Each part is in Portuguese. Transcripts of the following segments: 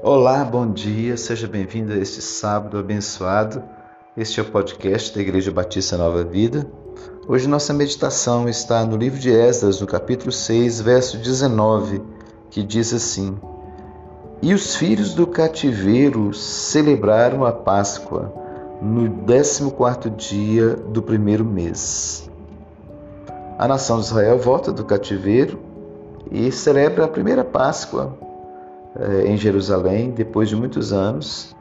Olá, bom dia, seja bem-vindo a este sábado abençoado. Este é o podcast da Igreja Batista Nova Vida. Hoje nossa meditação está no livro de Esdras, no capítulo 6, verso 19, que diz assim: E os filhos do cativeiro celebraram a Páscoa no 14 dia do primeiro mês. A nação de Israel volta do cativeiro e celebra a primeira Páscoa em Jerusalém, depois de muitos anos.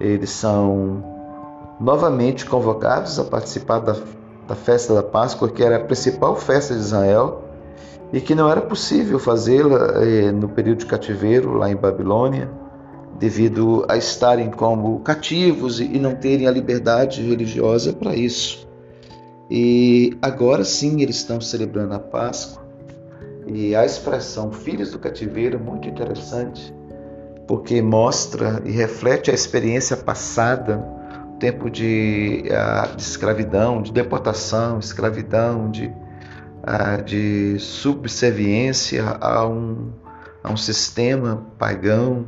Eles são novamente convocados a participar da, da festa da Páscoa, que era a principal festa de Israel e que não era possível fazê-la eh, no período de cativeiro lá em Babilônia, devido a estarem como cativos e não terem a liberdade religiosa para isso. E agora sim eles estão celebrando a Páscoa. E a expressão filhos do cativeiro é muito interessante, porque mostra e reflete a experiência passada, o tempo de, de escravidão, de deportação, escravidão, de, de subserviência a um, a um sistema pagão,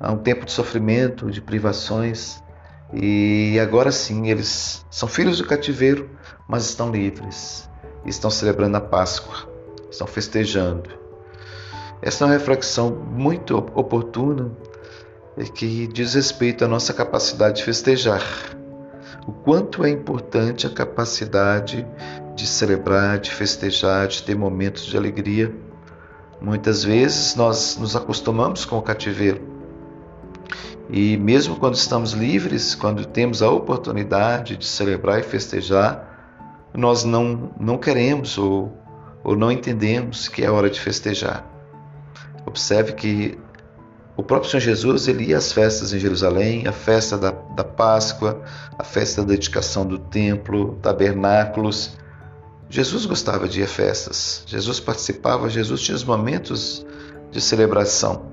a um tempo de sofrimento, de privações. E agora sim, eles são filhos do cativeiro, mas estão livres. Estão celebrando a Páscoa, estão festejando. Essa é uma reflexão muito oportuna que diz respeito à nossa capacidade de festejar. O quanto é importante a capacidade de celebrar, de festejar, de ter momentos de alegria. Muitas vezes nós nos acostumamos com o cativeiro e mesmo quando estamos livres, quando temos a oportunidade de celebrar e festejar, nós não, não queremos ou, ou não entendemos que é hora de festejar. Observe que o próprio Senhor Jesus ele ia às festas em Jerusalém, a festa da, da Páscoa, a festa da dedicação do templo, tabernáculos. Jesus gostava de ir a festas, Jesus participava, Jesus tinha os momentos de celebração.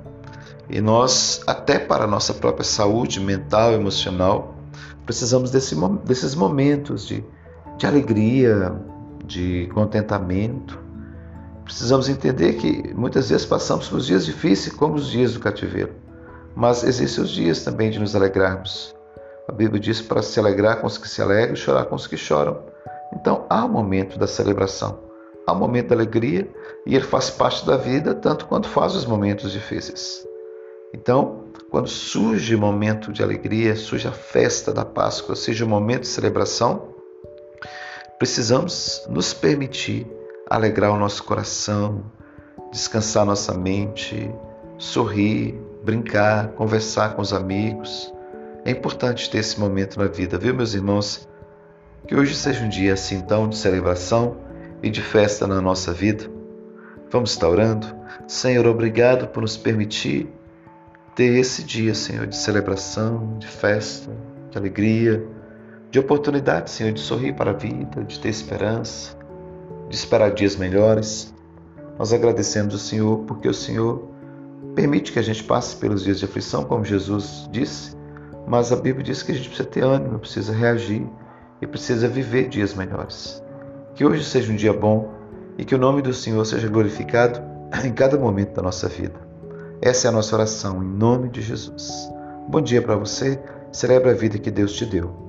E nós, até para a nossa própria saúde mental emocional, precisamos desse, desses momentos de, de alegria, de contentamento. Precisamos entender que muitas vezes passamos por dias difíceis, como os dias do cativeiro, mas existem os dias também de nos alegrarmos. A Bíblia diz para se alegrar com os que se alegram e chorar com os que choram. Então há o um momento da celebração, há o um momento da alegria e ele faz parte da vida tanto quanto faz os momentos difíceis. Então, quando surge o momento de alegria, surge a festa da Páscoa, seja um momento de celebração, precisamos nos permitir alegrar o nosso coração, descansar nossa mente, sorrir, brincar, conversar com os amigos. É importante ter esse momento na vida, viu, meus irmãos? Que hoje seja um dia assim tão de celebração e de festa na nossa vida. Vamos estar orando? Senhor, obrigado por nos permitir ter esse dia, Senhor, de celebração, de festa, de alegria, de oportunidade, Senhor, de sorrir para a vida, de ter esperança, de esperar dias melhores. Nós agradecemos o Senhor porque o Senhor permite que a gente passe pelos dias de aflição, como Jesus disse, mas a Bíblia diz que a gente precisa ter ânimo, precisa reagir e precisa viver dias melhores. Que hoje seja um dia bom e que o nome do Senhor seja glorificado em cada momento da nossa vida. Essa é a nossa oração, em nome de Jesus. Bom dia para você, celebre a vida que Deus te deu.